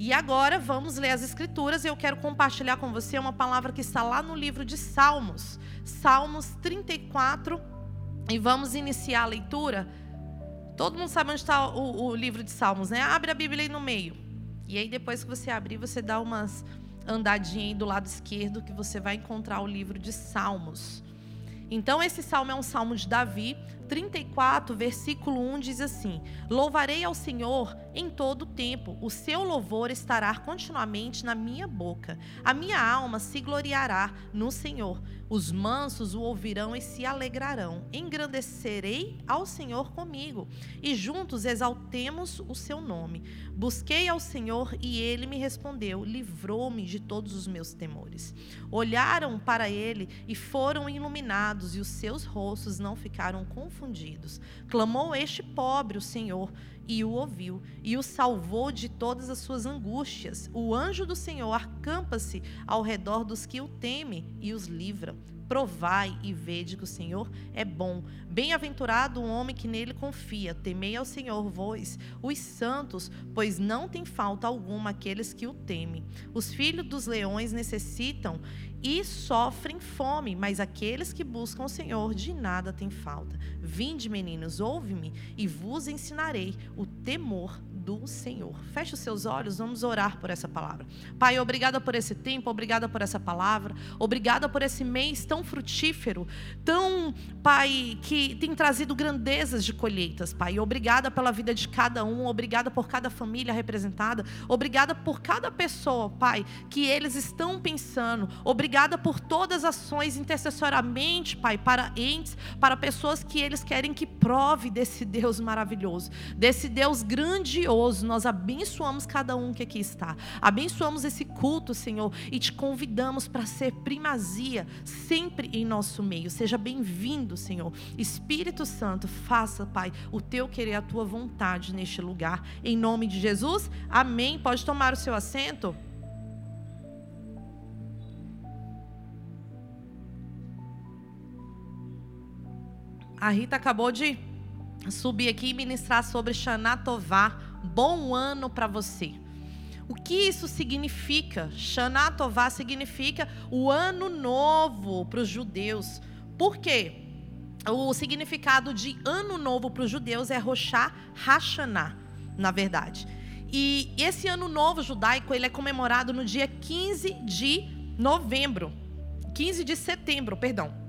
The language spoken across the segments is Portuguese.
E agora vamos ler as escrituras e eu quero compartilhar com você uma palavra que está lá no livro de Salmos, Salmos 34, e vamos iniciar a leitura. Todo mundo sabe onde está o, o livro de Salmos, né? Abre a Bíblia aí no meio. E aí depois que você abrir, você dá umas andadinhas aí do lado esquerdo que você vai encontrar o livro de Salmos. Então esse salmo é um salmo de Davi, 34, versículo 1 diz assim: Louvarei ao Senhor em todo o tempo, o seu louvor estará continuamente na minha boca. A minha alma se gloriará no Senhor. Os mansos o ouvirão e se alegrarão. Engrandecerei ao Senhor comigo, e juntos exaltemos o seu nome. Busquei ao Senhor e ele me respondeu, livrou-me de todos os meus temores. Olharam para ele e foram iluminados, e os seus rostos não ficaram confundidos. Clamou este pobre o Senhor e o ouviu e o salvou de todas as suas angústias. O anjo do Senhor acampa-se ao redor dos que o temem e os livra. Provai e vede que o Senhor é bom. Bem-aventurado o homem que nele confia. Temei ao Senhor, vós, os santos, pois não tem falta alguma aqueles que o temem. Os filhos dos leões necessitam e sofrem fome, mas aqueles que buscam o Senhor de nada têm falta. Vinde, meninos, ouve-me e vos ensinarei o temor do Senhor. Feche os seus olhos, vamos orar por essa palavra. Pai, obrigada por esse tempo, obrigada por essa palavra, obrigada por esse mês tão frutífero, tão, Pai, que tem trazido grandezas de colheitas, Pai. Obrigada pela vida de cada um, obrigada por cada família representada, obrigada por cada pessoa, Pai, que eles estão pensando, obrigada por todas as ações intercessoriamente, Pai, para entes, para pessoas que eles querem que prove desse Deus maravilhoso, desse Deus grandioso poderoso, nós abençoamos cada um que aqui está. Abençoamos esse culto, Senhor, e te convidamos para ser primazia sempre em nosso meio. Seja bem-vindo, Senhor. Espírito Santo, faça, Pai, o teu querer, a tua vontade neste lugar. Em nome de Jesus, amém. Pode tomar o seu assento. A Rita acabou de subir aqui e ministrar sobre Xanatová, bom ano para você. O que isso significa? Shana Tová significa o ano novo para os judeus. Por quê? O significado de ano novo para os judeus é Roshá Hashanah, na verdade. E esse ano novo judaico, ele é comemorado no dia 15 de novembro. 15 de setembro, perdão.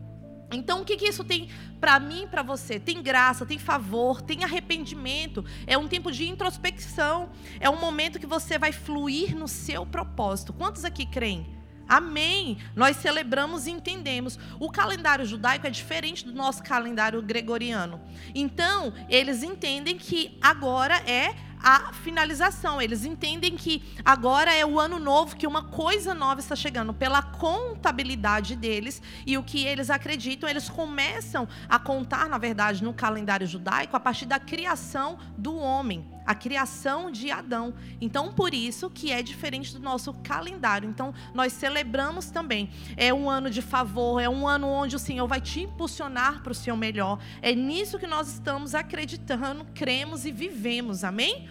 Então, o que, que isso tem para mim e para você? Tem graça, tem favor, tem arrependimento. É um tempo de introspecção. É um momento que você vai fluir no seu propósito. Quantos aqui creem? Amém. Nós celebramos e entendemos. O calendário judaico é diferente do nosso calendário gregoriano. Então, eles entendem que agora é a finalização. Eles entendem que agora é o ano novo, que uma coisa nova está chegando pela contabilidade deles e o que eles acreditam, eles começam a contar, na verdade, no calendário judaico a partir da criação do homem, a criação de Adão. Então, por isso que é diferente do nosso calendário. Então, nós celebramos também. É um ano de favor, é um ano onde o Senhor vai te impulsionar para o seu melhor. É nisso que nós estamos acreditando, cremos e vivemos. Amém?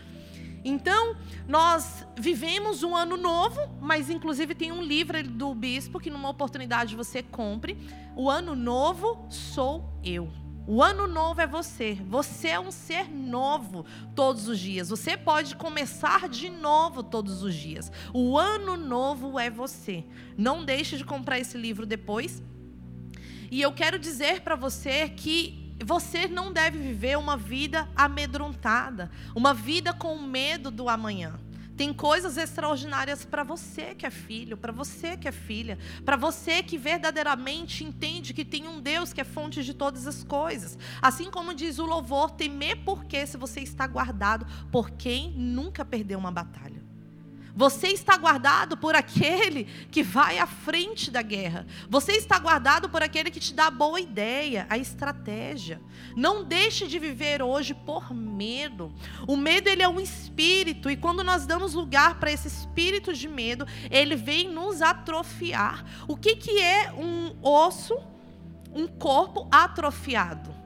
Então, nós vivemos um ano novo, mas inclusive tem um livro do bispo que numa oportunidade você compre. O ano novo sou eu. O ano novo é você. Você é um ser novo todos os dias. Você pode começar de novo todos os dias. O ano novo é você. Não deixe de comprar esse livro depois. E eu quero dizer para você que você não deve viver uma vida amedrontada, uma vida com medo do amanhã. Tem coisas extraordinárias para você que é filho, para você que é filha, para você que verdadeiramente entende que tem um Deus que é fonte de todas as coisas. Assim como diz o louvor, temer porque se você está guardado por quem nunca perdeu uma batalha. Você está guardado por aquele que vai à frente da guerra. Você está guardado por aquele que te dá a boa ideia, a estratégia. Não deixe de viver hoje por medo. O medo ele é um espírito e quando nós damos lugar para esse espírito de medo, ele vem nos atrofiar. O que que é um osso, um corpo atrofiado?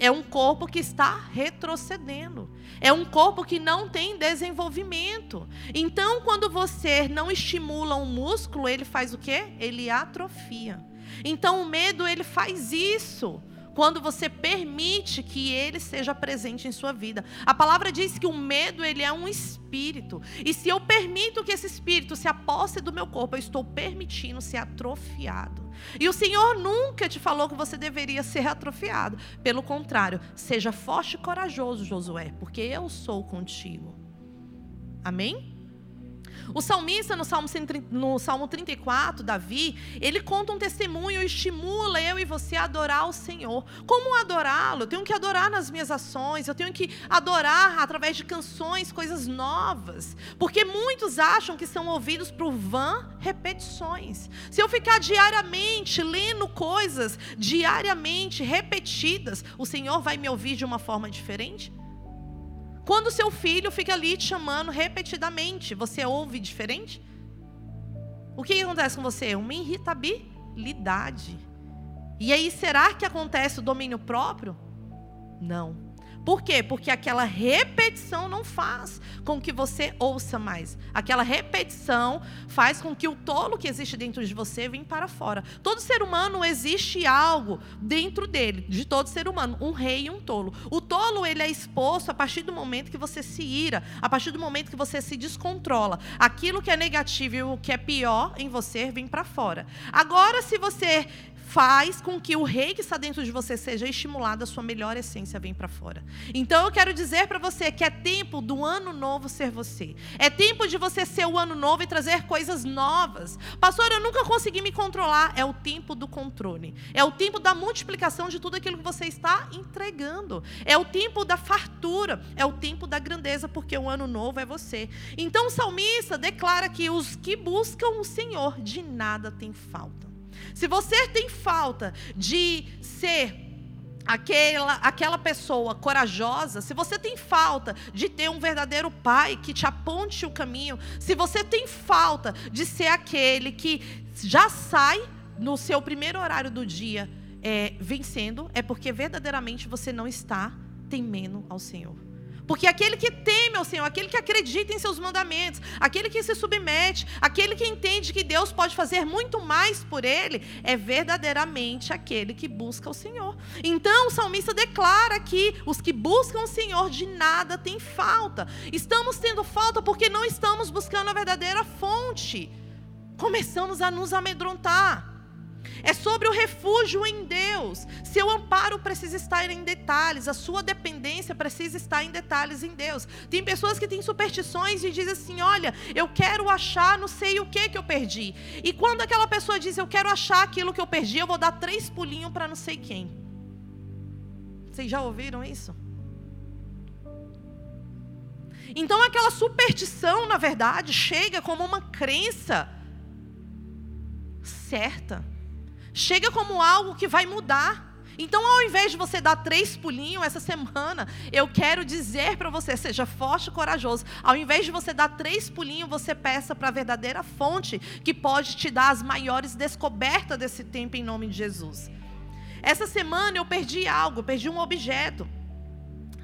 É um corpo que está retrocedendo. É um corpo que não tem desenvolvimento. Então, quando você não estimula um músculo, ele faz o quê? Ele atrofia. Então, o medo ele faz isso quando você permite que ele seja presente em sua vida. A palavra diz que o medo ele é um espírito. E se eu permito que esse espírito se aposse do meu corpo, eu estou permitindo ser atrofiado. E o Senhor nunca te falou que você deveria ser atrofiado. Pelo contrário, seja forte e corajoso, Josué, porque eu sou contigo. Amém? O salmista, no Salmo, no Salmo 34, Davi, ele conta um testemunho e estimula eu e você a adorar o Senhor. Como adorá-lo? Eu tenho que adorar nas minhas ações, eu tenho que adorar através de canções, coisas novas. Porque muitos acham que são ouvidos por vã repetições. Se eu ficar diariamente lendo coisas, diariamente repetidas, o Senhor vai me ouvir de uma forma diferente? Quando seu filho fica ali te chamando repetidamente, você ouve diferente? O que acontece com você? Uma irritabilidade. E aí, será que acontece o domínio próprio? Não. Por quê? Porque aquela repetição não faz com que você ouça mais. Aquela repetição faz com que o tolo que existe dentro de você venha para fora. Todo ser humano existe algo dentro dele, de todo ser humano, um rei e um tolo. O tolo ele é exposto a partir do momento que você se ira, a partir do momento que você se descontrola. Aquilo que é negativo e o que é pior em você vem para fora. Agora, se você faz com que o rei que está dentro de você seja estimulado, a sua melhor essência vem para fora. Então eu quero dizer para você que é tempo do ano novo ser você. É tempo de você ser o ano novo e trazer coisas novas. Pastor, eu nunca consegui me controlar. É o tempo do controle. É o tempo da multiplicação de tudo aquilo que você está entregando. É o tempo da fartura. É o tempo da grandeza, porque o ano novo é você. Então o salmista declara que os que buscam o Senhor de nada têm falta. Se você tem falta de ser aquela, aquela pessoa corajosa, se você tem falta de ter um verdadeiro pai que te aponte o caminho, se você tem falta de ser aquele que já sai no seu primeiro horário do dia é, vencendo, é porque verdadeiramente você não está temendo ao Senhor. Porque aquele que teme ao Senhor, aquele que acredita em seus mandamentos, aquele que se submete, aquele que entende que Deus pode fazer muito mais por ele, é verdadeiramente aquele que busca o Senhor. Então o salmista declara que os que buscam o Senhor de nada têm falta. Estamos tendo falta porque não estamos buscando a verdadeira fonte. Começamos a nos amedrontar. É sobre o refúgio em Deus. Seu amparo precisa estar em detalhes, a sua dependência precisa estar em detalhes em Deus. Tem pessoas que têm superstições e dizem assim: Olha, eu quero achar não sei o que que eu perdi. E quando aquela pessoa diz: Eu quero achar aquilo que eu perdi, eu vou dar três pulinhos para não sei quem. Vocês já ouviram isso? Então aquela superstição, na verdade, chega como uma crença certa chega como algo que vai mudar. Então, ao invés de você dar três pulinhos essa semana, eu quero dizer para você: seja forte e corajoso. Ao invés de você dar três pulinhos, você peça para a verdadeira fonte que pode te dar as maiores descobertas desse tempo em nome de Jesus. Essa semana eu perdi algo, perdi um objeto.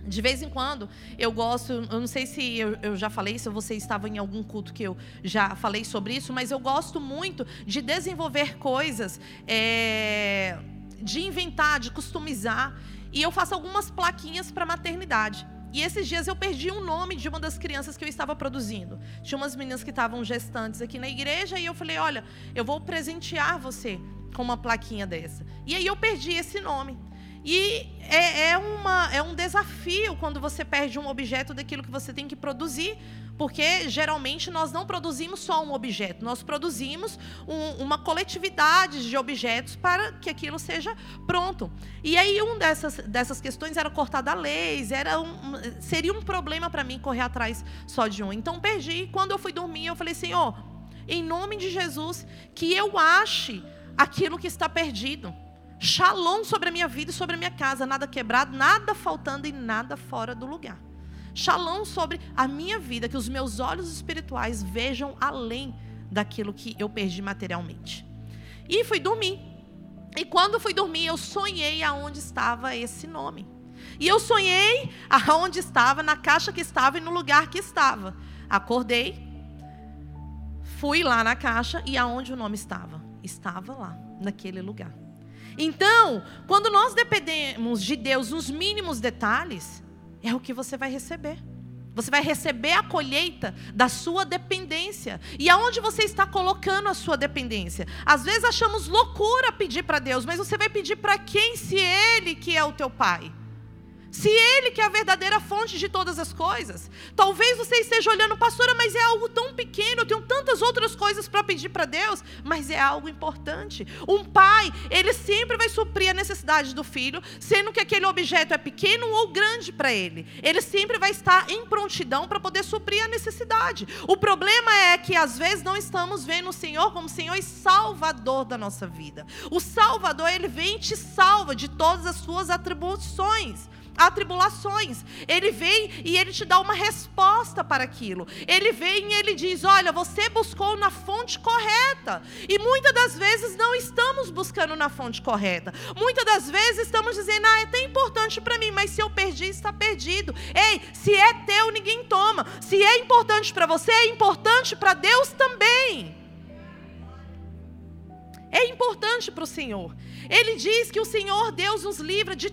De vez em quando eu gosto, eu não sei se eu, eu, já falei, se você estava em algum culto que eu já falei sobre isso, mas eu gosto muito de desenvolver coisas, é, de inventar, de customizar. E eu faço algumas plaquinhas para maternidade. E esses dias eu perdi um nome de uma das crianças que eu estava produzindo. Tinha umas meninas que estavam gestantes aqui na igreja e eu falei: Olha, eu vou presentear você com uma plaquinha dessa. E aí eu perdi esse nome. E é, é, uma, é um desafio quando você perde um objeto daquilo que você tem que produzir, porque geralmente nós não produzimos só um objeto, nós produzimos um, uma coletividade de objetos para que aquilo seja pronto. E aí, uma dessas, dessas questões era cortar da leis, era um, seria um problema para mim correr atrás só de um. Então, perdi. Quando eu fui dormir, eu falei, Senhor, em nome de Jesus, que eu ache aquilo que está perdido. Shalom sobre a minha vida e sobre a minha casa, nada quebrado, nada faltando e nada fora do lugar. Shalom sobre a minha vida, que os meus olhos espirituais vejam além daquilo que eu perdi materialmente. E fui dormir. E quando fui dormir, eu sonhei aonde estava esse nome. E eu sonhei aonde estava, na caixa que estava e no lugar que estava. Acordei, fui lá na caixa e aonde o nome estava? Estava lá, naquele lugar. Então, quando nós dependemos de Deus nos mínimos detalhes, é o que você vai receber. Você vai receber a colheita da sua dependência. E aonde você está colocando a sua dependência? Às vezes achamos loucura pedir para Deus, mas você vai pedir para quem se Ele que é o teu Pai? Se Ele que é a verdadeira fonte de todas as coisas. Talvez você esteja olhando, pastora, mas é algo tão pequeno, eu tenho tantas outras coisas para pedir para Deus, mas é algo importante. Um pai, ele sempre vai suprir a necessidade do filho, sendo que aquele objeto é pequeno ou grande para ele. Ele sempre vai estar em prontidão para poder suprir a necessidade. O problema é que às vezes não estamos vendo o Senhor como Senhor e Salvador da nossa vida. O Salvador, ele vem e te salva de todas as suas atribuições atribulações. Ele vem e ele te dá uma resposta para aquilo. Ele vem e ele diz: Olha, você buscou na fonte correta. E muitas das vezes não estamos buscando na fonte correta. Muitas das vezes estamos dizendo: Ah, é até importante para mim, mas se eu perdi, está perdido. Ei, se é teu, ninguém toma. Se é importante para você, é importante para Deus também. É importante para o Senhor. Ele diz que o Senhor Deus nos livra de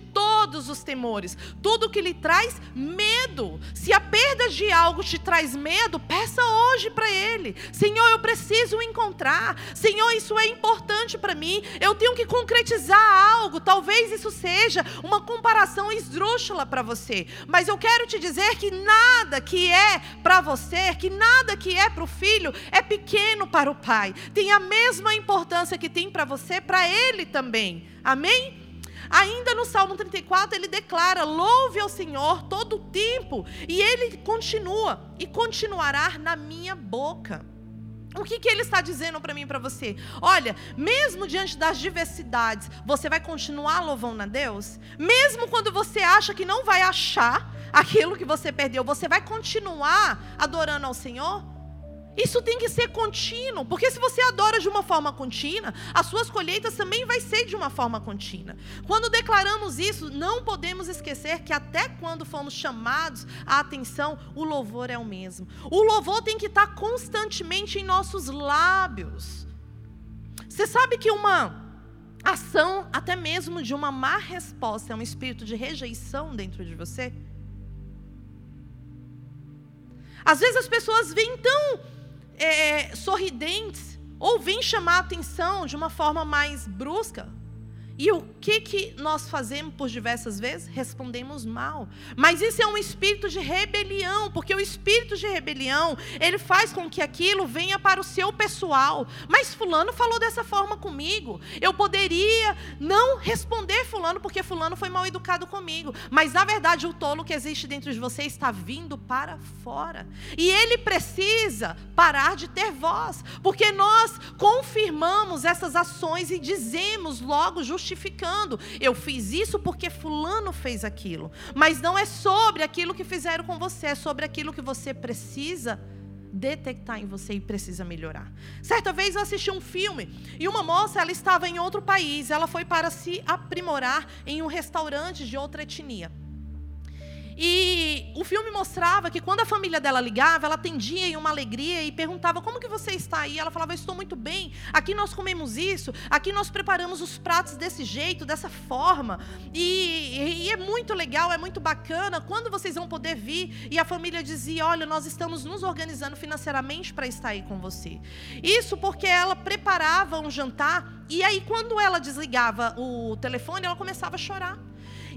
todos os temores, tudo que lhe traz medo. Se a perda de algo te traz medo, peça hoje para Ele: Senhor, eu preciso encontrar. Senhor, isso é importante para mim. Eu tenho que concretizar algo. Talvez isso seja uma comparação esdrúxula para você, mas eu quero te dizer que nada que é para você, que nada que é para o filho, é pequeno para o pai. Tem a mesma importância que tem para você, para ele também. Amém? Ainda no Salmo 34, ele declara: Louve ao Senhor todo o tempo, e ele continua, e continuará na minha boca. O que, que ele está dizendo para mim e para você? Olha, mesmo diante das diversidades, você vai continuar louvando a Deus? Mesmo quando você acha que não vai achar aquilo que você perdeu, você vai continuar adorando ao Senhor? Isso tem que ser contínuo, porque se você adora de uma forma contínua, as suas colheitas também vai ser de uma forma contínua. Quando declaramos isso, não podemos esquecer que até quando fomos chamados à atenção, o louvor é o mesmo. O louvor tem que estar constantemente em nossos lábios. Você sabe que uma ação, até mesmo de uma má resposta, é um espírito de rejeição dentro de você? Às vezes as pessoas vêm tão é, sorridentes ou vêm chamar a atenção de uma forma mais brusca. E o que, que nós fazemos por diversas vezes? Respondemos mal. Mas isso é um espírito de rebelião, porque o espírito de rebelião, ele faz com que aquilo venha para o seu pessoal. Mas fulano falou dessa forma comigo. Eu poderia não responder fulano porque fulano foi mal educado comigo. Mas na verdade, o tolo que existe dentro de você está vindo para fora. E ele precisa parar de ter voz, porque nós confirmamos essas ações e dizemos logo justamente justificando. Eu fiz isso porque fulano fez aquilo. Mas não é sobre aquilo que fizeram com você, é sobre aquilo que você precisa detectar em você e precisa melhorar. Certa vez eu assisti um filme e uma moça, ela estava em outro país, ela foi para se aprimorar em um restaurante de outra etnia. E o filme mostrava que quando a família dela ligava, ela atendia em uma alegria e perguntava: Como que você está aí? Ela falava: Estou muito bem. Aqui nós comemos isso, aqui nós preparamos os pratos desse jeito, dessa forma. E, e é muito legal, é muito bacana. Quando vocês vão poder vir? E a família dizia: Olha, nós estamos nos organizando financeiramente para estar aí com você. Isso porque ela preparava um jantar e aí, quando ela desligava o telefone, ela começava a chorar.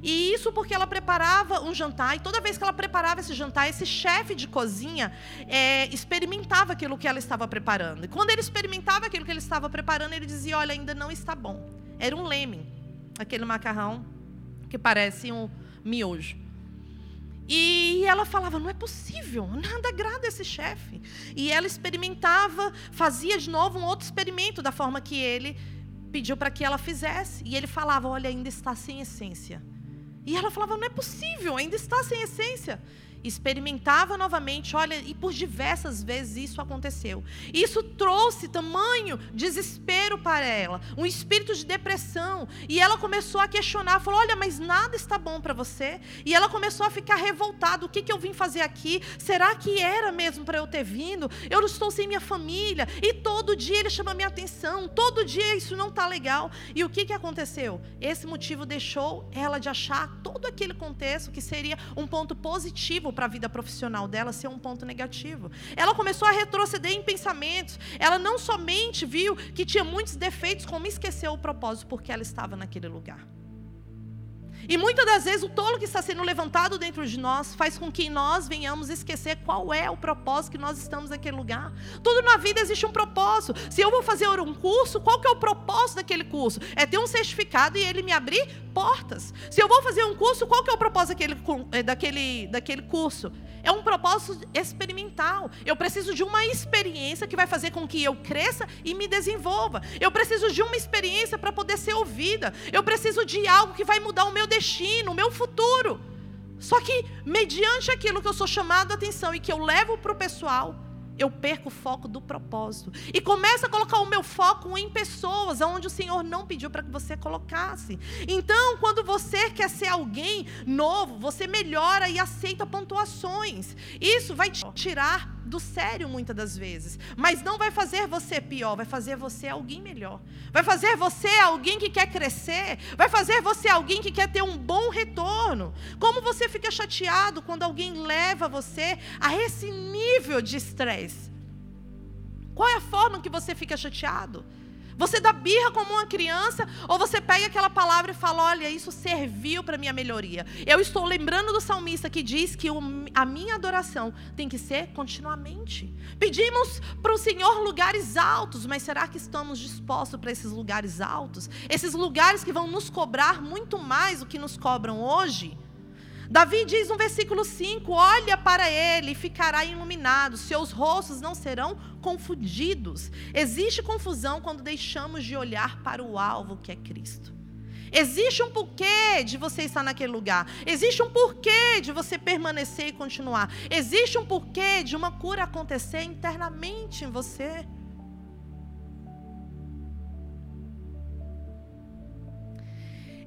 E isso porque ela preparava um jantar, e toda vez que ela preparava esse jantar, esse chefe de cozinha é, experimentava aquilo que ela estava preparando. E quando ele experimentava aquilo que ele estava preparando, ele dizia: Olha, ainda não está bom. Era um leme, aquele macarrão que parece um miojo. E ela falava: não é possível, nada agrada esse chefe. E ela experimentava, fazia de novo um outro experimento da forma que ele pediu para que ela fizesse. E ele falava: olha, ainda está sem essência. E ela falava: não é possível, ainda está sem essência. Experimentava novamente, olha, e por diversas vezes isso aconteceu. Isso trouxe tamanho desespero para ela, um espírito de depressão, e ela começou a questionar, falou: "Olha, mas nada está bom para você". E ela começou a ficar revoltada, o que que eu vim fazer aqui? Será que era mesmo para eu ter vindo? Eu não estou sem minha família, e todo dia ele chama minha atenção, todo dia isso não está legal. E o que que aconteceu? Esse motivo deixou ela de achar todo aquele contexto que seria um ponto positivo para a vida profissional dela ser um ponto negativo. Ela começou a retroceder em pensamentos. Ela não somente viu que tinha muitos defeitos, como esqueceu o propósito porque ela estava naquele lugar. E muitas das vezes o tolo que está sendo levantado dentro de nós faz com que nós venhamos esquecer qual é o propósito que nós estamos naquele lugar. Tudo na vida existe um propósito. Se eu vou fazer um curso, qual que é o propósito daquele curso? É ter um certificado e ele me abrir portas. Se eu vou fazer um curso, qual que é o propósito daquele, eh, daquele, daquele curso? É um propósito experimental. Eu preciso de uma experiência que vai fazer com que eu cresça e me desenvolva. Eu preciso de uma experiência para poder ser ouvida. Eu preciso de algo que vai mudar o meu destino, o meu futuro. Só que, mediante aquilo que eu sou chamado a atenção e que eu levo para o pessoal, eu perco o foco do propósito. E começo a colocar o meu foco em pessoas, onde o Senhor não pediu para que você colocasse. Então, quando você quer ser alguém novo, você melhora e aceita pontuações. Isso vai te tirar do sério muitas das vezes, mas não vai fazer você pior, vai fazer você alguém melhor. Vai fazer você alguém que quer crescer, vai fazer você alguém que quer ter um bom retorno. Como você fica chateado quando alguém leva você a esse nível de estresse? Qual é a forma que você fica chateado? Você dá birra como uma criança ou você pega aquela palavra e fala: Olha, isso serviu para minha melhoria. Eu estou lembrando do salmista que diz que a minha adoração tem que ser continuamente. Pedimos para o Senhor lugares altos, mas será que estamos dispostos para esses lugares altos? Esses lugares que vão nos cobrar muito mais do que nos cobram hoje? Davi diz no versículo 5: Olha para ele e ficará iluminado, seus rostos não serão confundidos. Existe confusão quando deixamos de olhar para o alvo que é Cristo. Existe um porquê de você estar naquele lugar. Existe um porquê de você permanecer e continuar. Existe um porquê de uma cura acontecer internamente em você.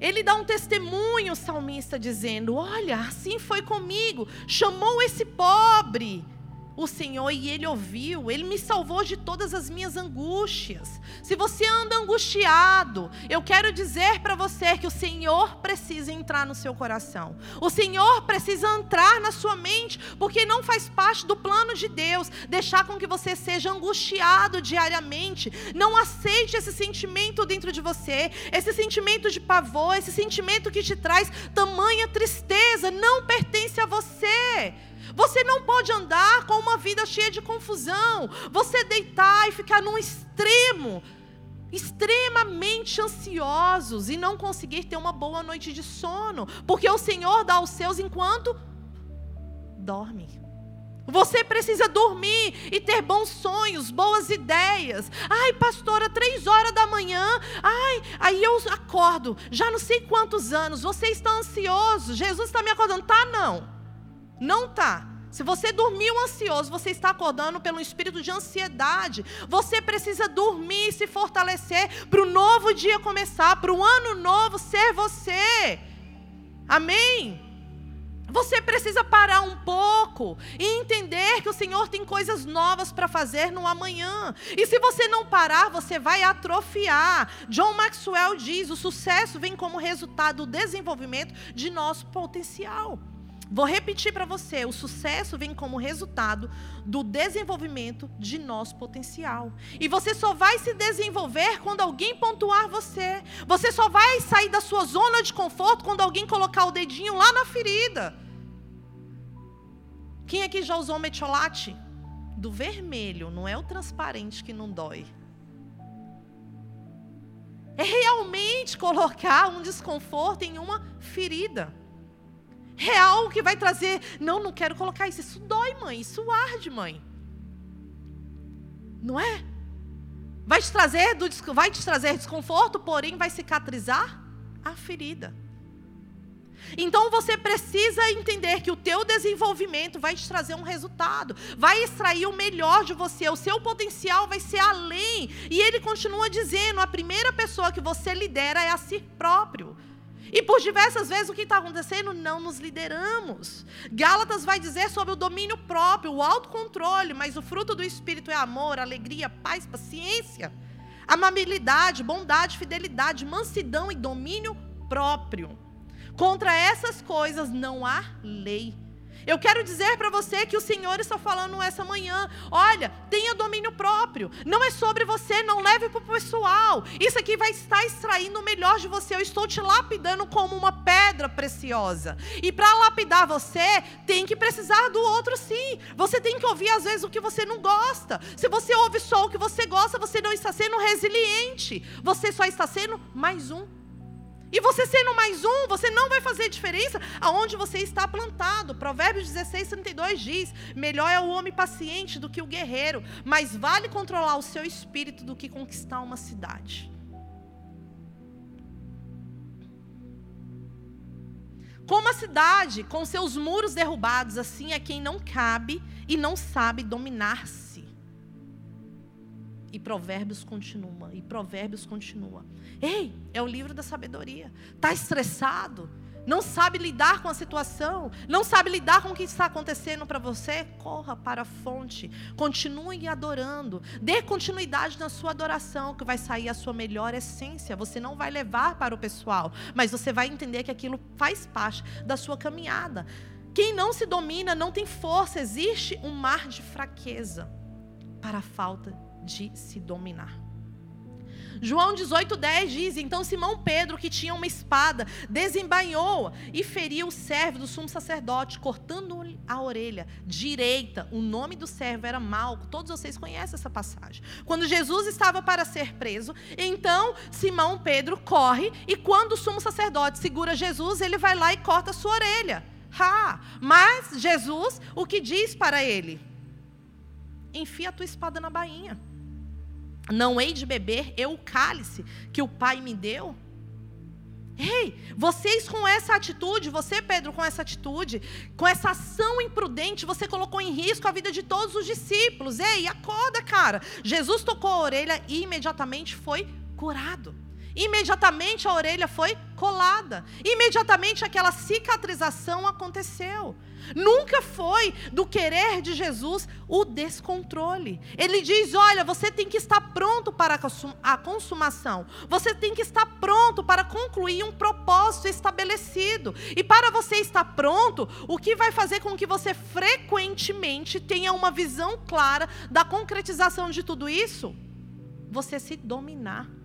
Ele dá um testemunho, o salmista, dizendo: Olha, assim foi comigo. Chamou esse pobre o Senhor e Ele ouviu, Ele me salvou de todas as minhas angústias. Se você anda angustiado, eu quero dizer para você que o Senhor precisa entrar no seu coração, o Senhor precisa entrar na sua mente, porque não faz parte do plano de Deus deixar com que você seja angustiado diariamente. Não aceite esse sentimento dentro de você, esse sentimento de pavor, esse sentimento que te traz tamanha tristeza, não pertence a você. Você não pode andar com uma vida cheia de confusão. Você deitar e ficar num extremo, extremamente ansiosos e não conseguir ter uma boa noite de sono, porque o Senhor dá os seus enquanto dorme. Você precisa dormir e ter bons sonhos, boas ideias. Ai, pastora, três horas da manhã. Ai, aí eu acordo, já não sei quantos anos. Você está ansioso. Jesus está me acordando. Tá, não. Não tá. Se você dormiu ansioso, você está acordando pelo espírito de ansiedade. Você precisa dormir e se fortalecer para o novo dia começar, para o ano novo ser você. Amém? Você precisa parar um pouco e entender que o Senhor tem coisas novas para fazer no amanhã. E se você não parar, você vai atrofiar. John Maxwell diz: o sucesso vem como resultado do desenvolvimento de nosso potencial. Vou repetir para você: o sucesso vem como resultado do desenvolvimento de nosso potencial. E você só vai se desenvolver quando alguém pontuar você. Você só vai sair da sua zona de conforto quando alguém colocar o dedinho lá na ferida. Quem aqui já usou metiolate? Do vermelho, não é o transparente que não dói. É realmente colocar um desconforto em uma ferida real que vai trazer. Não, não quero colocar isso. Isso dói, mãe. Isso arde, mãe. Não é? Vai te trazer, do, vai te trazer desconforto, porém vai cicatrizar a ferida. Então você precisa entender que o teu desenvolvimento vai te trazer um resultado, vai extrair o melhor de você, o seu potencial vai ser além. E ele continua dizendo: a primeira pessoa que você lidera é a si próprio. E por diversas vezes o que está acontecendo? Não nos lideramos. Gálatas vai dizer sobre o domínio próprio, o autocontrole, mas o fruto do Espírito é amor, alegria, paz, paciência, amabilidade, bondade, fidelidade, mansidão e domínio próprio. Contra essas coisas não há lei. Eu quero dizer para você que o Senhor está falando essa manhã. Olha, tenha domínio próprio. Não é sobre você, não leve para o pessoal. Isso aqui vai estar extraindo o melhor de você. Eu estou te lapidando como uma pedra preciosa. E para lapidar você, tem que precisar do outro sim. Você tem que ouvir às vezes o que você não gosta. Se você ouve só o que você gosta, você não está sendo resiliente. Você só está sendo mais um e você sendo mais um, você não vai fazer diferença aonde você está plantado. Provérbios 16, 32 diz: Melhor é o homem paciente do que o guerreiro, mas vale controlar o seu espírito do que conquistar uma cidade. Como a cidade, com seus muros derrubados, assim é quem não cabe e não sabe dominar-se. E Provérbios continua, e Provérbios continua. Ei, é o livro da sabedoria. Está estressado? Não sabe lidar com a situação? Não sabe lidar com o que está acontecendo para você? Corra para a fonte. Continue adorando. Dê continuidade na sua adoração, que vai sair a sua melhor essência. Você não vai levar para o pessoal, mas você vai entender que aquilo faz parte da sua caminhada. Quem não se domina não tem força. Existe um mar de fraqueza para a falta de se dominar. João 18,10 diz: Então Simão Pedro, que tinha uma espada, desembainhou e feriu o servo do sumo sacerdote, cortando a orelha direita. O nome do servo era Malco. Todos vocês conhecem essa passagem. Quando Jesus estava para ser preso, então Simão Pedro corre e quando o sumo sacerdote segura Jesus, ele vai lá e corta a sua orelha. Ha! Mas Jesus, o que diz para ele? Enfia a tua espada na bainha. Não hei de beber eu o cálice que o Pai me deu? Ei, vocês com essa atitude, você, Pedro, com essa atitude, com essa ação imprudente, você colocou em risco a vida de todos os discípulos. Ei, acorda, cara. Jesus tocou a orelha e imediatamente foi curado. Imediatamente a orelha foi colada. Imediatamente aquela cicatrização aconteceu. Nunca foi do querer de Jesus o descontrole. Ele diz: olha, você tem que estar pronto para a consumação. Você tem que estar pronto para concluir um propósito estabelecido. E para você estar pronto, o que vai fazer com que você frequentemente tenha uma visão clara da concretização de tudo isso? Você se dominar.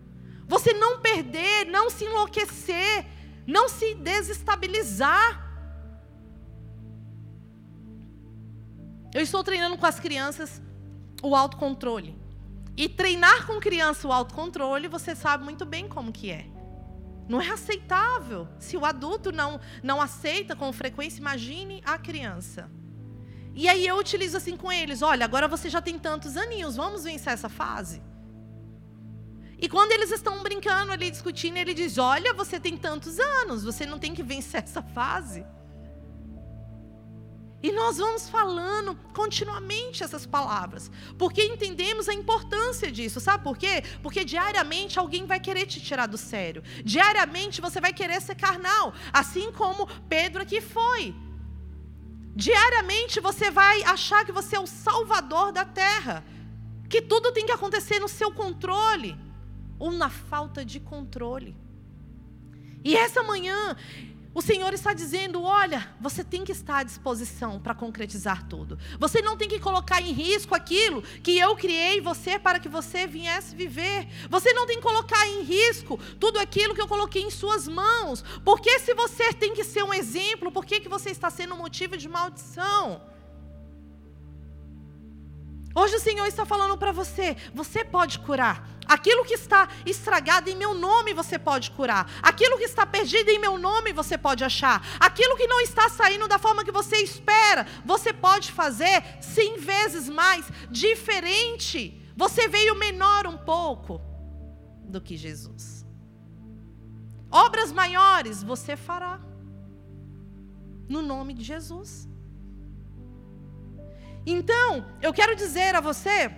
Você não perder, não se enlouquecer, não se desestabilizar. Eu estou treinando com as crianças o autocontrole. E treinar com criança o autocontrole, você sabe muito bem como que é. Não é aceitável. Se o adulto não, não aceita com frequência, imagine a criança. E aí eu utilizo assim com eles: olha, agora você já tem tantos aninhos, vamos vencer essa fase? E quando eles estão brincando ali, discutindo, ele diz: Olha, você tem tantos anos, você não tem que vencer essa fase. E nós vamos falando continuamente essas palavras, porque entendemos a importância disso, sabe por quê? Porque diariamente alguém vai querer te tirar do sério, diariamente você vai querer ser carnal, assim como Pedro aqui foi. Diariamente você vai achar que você é o salvador da terra, que tudo tem que acontecer no seu controle ou na falta de controle. E essa manhã, o Senhor está dizendo: olha, você tem que estar à disposição para concretizar tudo. Você não tem que colocar em risco aquilo que eu criei você para que você viesse viver. Você não tem que colocar em risco tudo aquilo que eu coloquei em suas mãos. Porque se você tem que ser um exemplo, por que, que você está sendo motivo de maldição? Hoje o Senhor está falando para você: você pode curar. Aquilo que está estragado em meu nome você pode curar. Aquilo que está perdido em meu nome você pode achar. Aquilo que não está saindo da forma que você espera, você pode fazer cem vezes mais diferente. Você veio menor um pouco do que Jesus. Obras maiores você fará. no nome de Jesus. Então, eu quero dizer a você,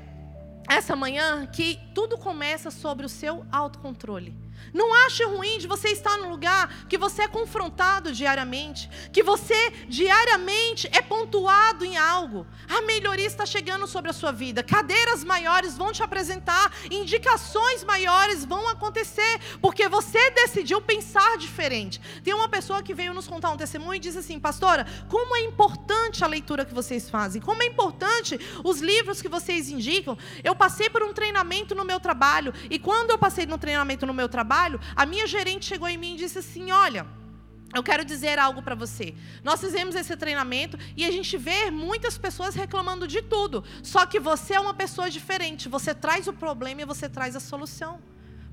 essa manhã, que tudo começa sobre o seu autocontrole. Não ache ruim de você estar num lugar que você é confrontado diariamente, que você diariamente é pontuado em algo. A melhoria está chegando sobre a sua vida. Cadeiras maiores vão te apresentar, indicações maiores vão acontecer, porque você decidiu pensar diferente. Tem uma pessoa que veio nos contar um testemunho e disse assim: "Pastora, como é importante a leitura que vocês fazem, como é importante os livros que vocês indicam. Eu passei por um treinamento no meu trabalho e quando eu passei no treinamento no meu trabalho, trabalho, a minha gerente chegou em mim e disse assim: Olha, eu quero dizer algo para você. Nós fizemos esse treinamento e a gente vê muitas pessoas reclamando de tudo. Só que você é uma pessoa diferente. Você traz o problema e você traz a solução.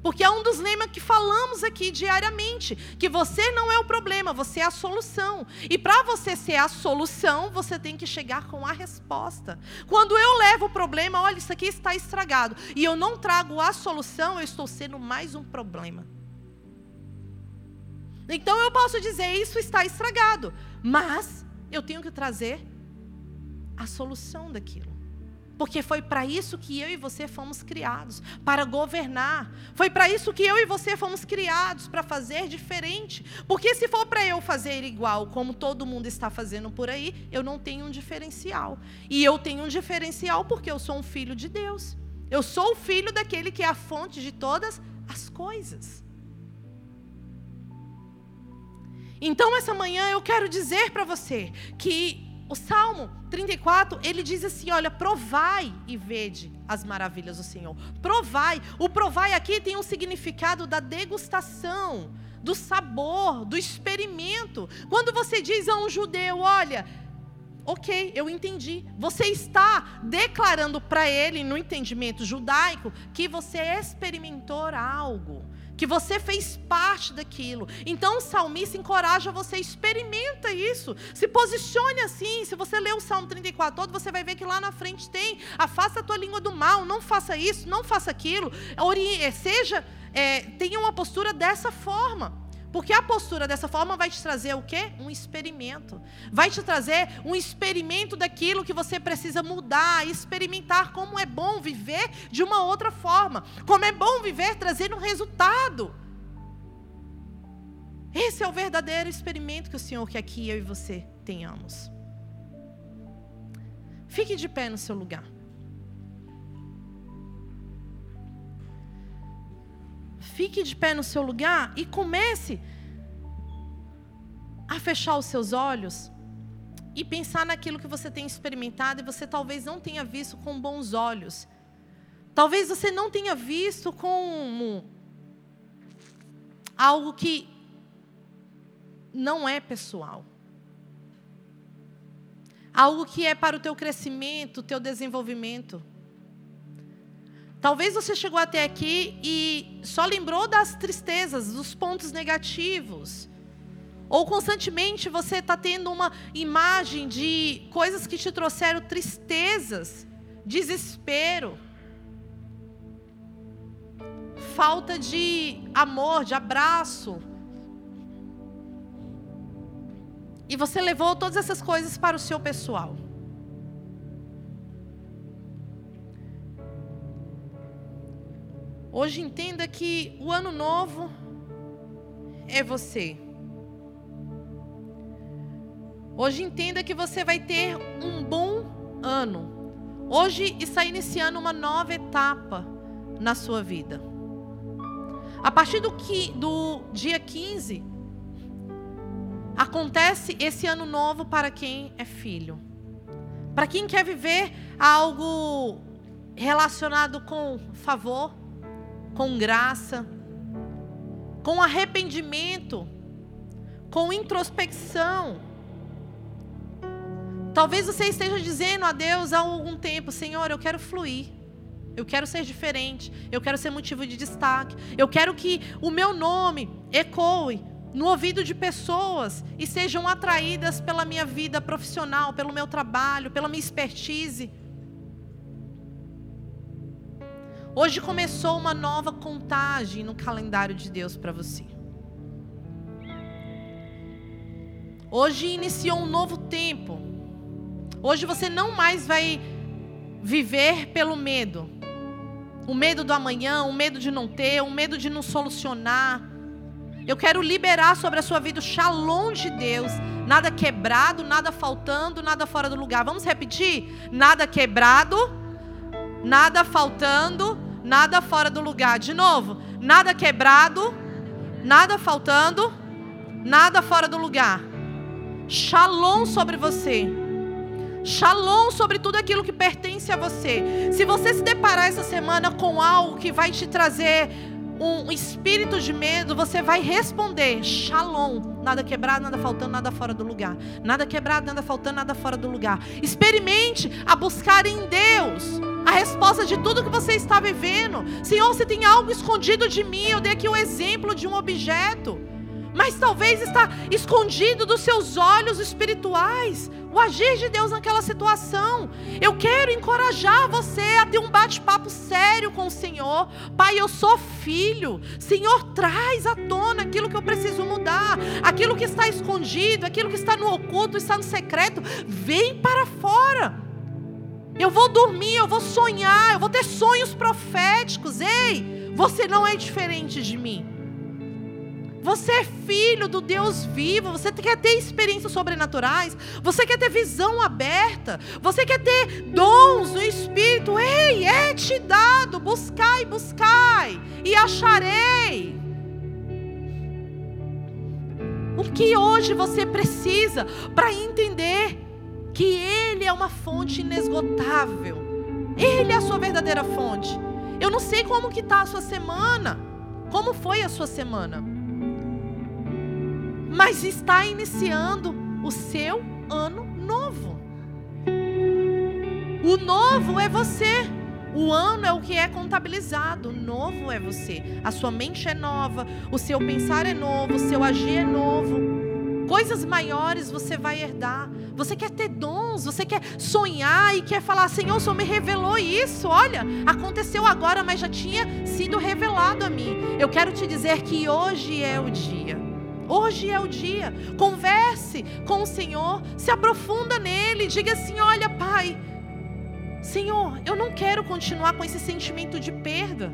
Porque é um dos lemas que falamos aqui diariamente, que você não é o problema, você é a solução. E para você ser a solução, você tem que chegar com a resposta. Quando eu levo o problema, olha, isso aqui está estragado, e eu não trago a solução, eu estou sendo mais um problema. Então eu posso dizer, isso está estragado, mas eu tenho que trazer a solução daquilo. Porque foi para isso que eu e você fomos criados para governar. Foi para isso que eu e você fomos criados para fazer diferente. Porque se for para eu fazer igual como todo mundo está fazendo por aí, eu não tenho um diferencial. E eu tenho um diferencial porque eu sou um filho de Deus. Eu sou o filho daquele que é a fonte de todas as coisas. Então, essa manhã eu quero dizer para você que o Salmo 34, ele diz assim: olha, provai e vede as maravilhas do Senhor. Provai. O provai aqui tem um significado da degustação, do sabor, do experimento. Quando você diz a um judeu, olha, ok, eu entendi. Você está declarando para ele, no entendimento judaico, que você experimentou algo que você fez parte daquilo. Então o salmista encoraja você, experimenta isso, se posicione assim. Se você ler o Salmo 34 todo, você vai ver que lá na frente tem: afasta a tua língua do mal, não faça isso, não faça aquilo. Seja, é, tenha uma postura dessa forma. Porque a postura dessa forma vai te trazer o quê? Um experimento. Vai te trazer um experimento daquilo que você precisa mudar, experimentar como é bom viver de uma outra forma. Como é bom viver trazendo um resultado. Esse é o verdadeiro experimento que o Senhor quer que eu e você tenhamos. Fique de pé no seu lugar. Fique de pé no seu lugar e comece a fechar os seus olhos e pensar naquilo que você tem experimentado e você talvez não tenha visto com bons olhos. Talvez você não tenha visto como algo que não é pessoal. Algo que é para o teu crescimento, o teu desenvolvimento. Talvez você chegou até aqui e só lembrou das tristezas, dos pontos negativos. Ou constantemente você está tendo uma imagem de coisas que te trouxeram tristezas, desespero, falta de amor, de abraço. E você levou todas essas coisas para o seu pessoal. Hoje entenda que o ano novo é você. Hoje entenda que você vai ter um bom ano. Hoje está iniciando uma nova etapa na sua vida. A partir do, que, do dia 15, acontece esse ano novo para quem é filho. Para quem quer viver algo relacionado com favor, com graça, com arrependimento, com introspecção. Talvez você esteja dizendo a Deus há algum tempo: Senhor, eu quero fluir. Eu quero ser diferente. Eu quero ser motivo de destaque. Eu quero que o meu nome ecoe no ouvido de pessoas e sejam atraídas pela minha vida profissional, pelo meu trabalho, pela minha expertise. Hoje começou uma nova contagem no calendário de Deus para você. Hoje iniciou um novo tempo. Hoje você não mais vai viver pelo medo. O medo do amanhã, o medo de não ter, o medo de não solucionar. Eu quero liberar sobre a sua vida o shalom de Deus. Nada quebrado, nada faltando, nada fora do lugar. Vamos repetir? Nada quebrado, nada faltando, nada fora do lugar. De novo, nada quebrado, nada faltando, nada fora do lugar. Shalom sobre você. Shalom sobre tudo aquilo que pertence a você. Se você se deparar essa semana com algo que vai te trazer um espírito de medo, você vai responder: Shalom. Nada quebrado, nada faltando, nada fora do lugar. Nada quebrado, nada faltando, nada fora do lugar. Experimente a buscar em Deus a resposta de tudo que você está vivendo. Senhor, se tem algo escondido de mim, eu dei aqui o um exemplo de um objeto mas talvez está escondido dos seus olhos espirituais o agir de Deus naquela situação. Eu quero encorajar você a ter um bate-papo sério com o Senhor. Pai, eu sou filho. Senhor, traz à tona aquilo que eu preciso mudar, aquilo que está escondido, aquilo que está no oculto, está no secreto, vem para fora. Eu vou dormir, eu vou sonhar, eu vou ter sonhos proféticos. Ei, você não é diferente de mim. Você é filho do Deus vivo. Você quer ter experiências sobrenaturais. Você quer ter visão aberta. Você quer ter dons no Espírito. Ei, é te dado. Buscai, buscai. E acharei. O que hoje você precisa para entender que Ele é uma fonte inesgotável. Ele é a sua verdadeira fonte. Eu não sei como que está a sua semana. Como foi a sua semana? Mas está iniciando o seu ano novo. O novo é você. O ano é o que é contabilizado, o novo é você. A sua mente é nova, o seu pensar é novo, o seu agir é novo. Coisas maiores você vai herdar. Você quer ter dons, você quer sonhar e quer falar: Senhor, o Senhor me revelou isso. Olha, aconteceu agora, mas já tinha sido revelado a mim. Eu quero te dizer que hoje é o dia. Hoje é o dia. Converse com o Senhor, se aprofunda nele, diga assim: "Olha, Pai, Senhor, eu não quero continuar com esse sentimento de perda.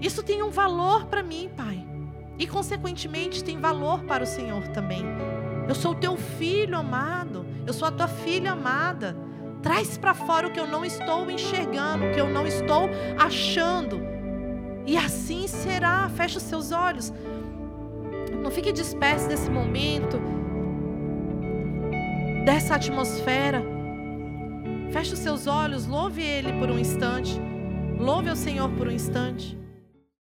Isso tem um valor para mim, Pai. E consequentemente tem valor para o Senhor também. Eu sou o teu filho amado, eu sou a tua filha amada. Traz para fora o que eu não estou enxergando, o que eu não estou achando. E assim será. Fecha os seus olhos. Não fique disperso desse momento, dessa atmosfera. Feche os seus olhos, louve Ele por um instante. Louve o Senhor por um instante.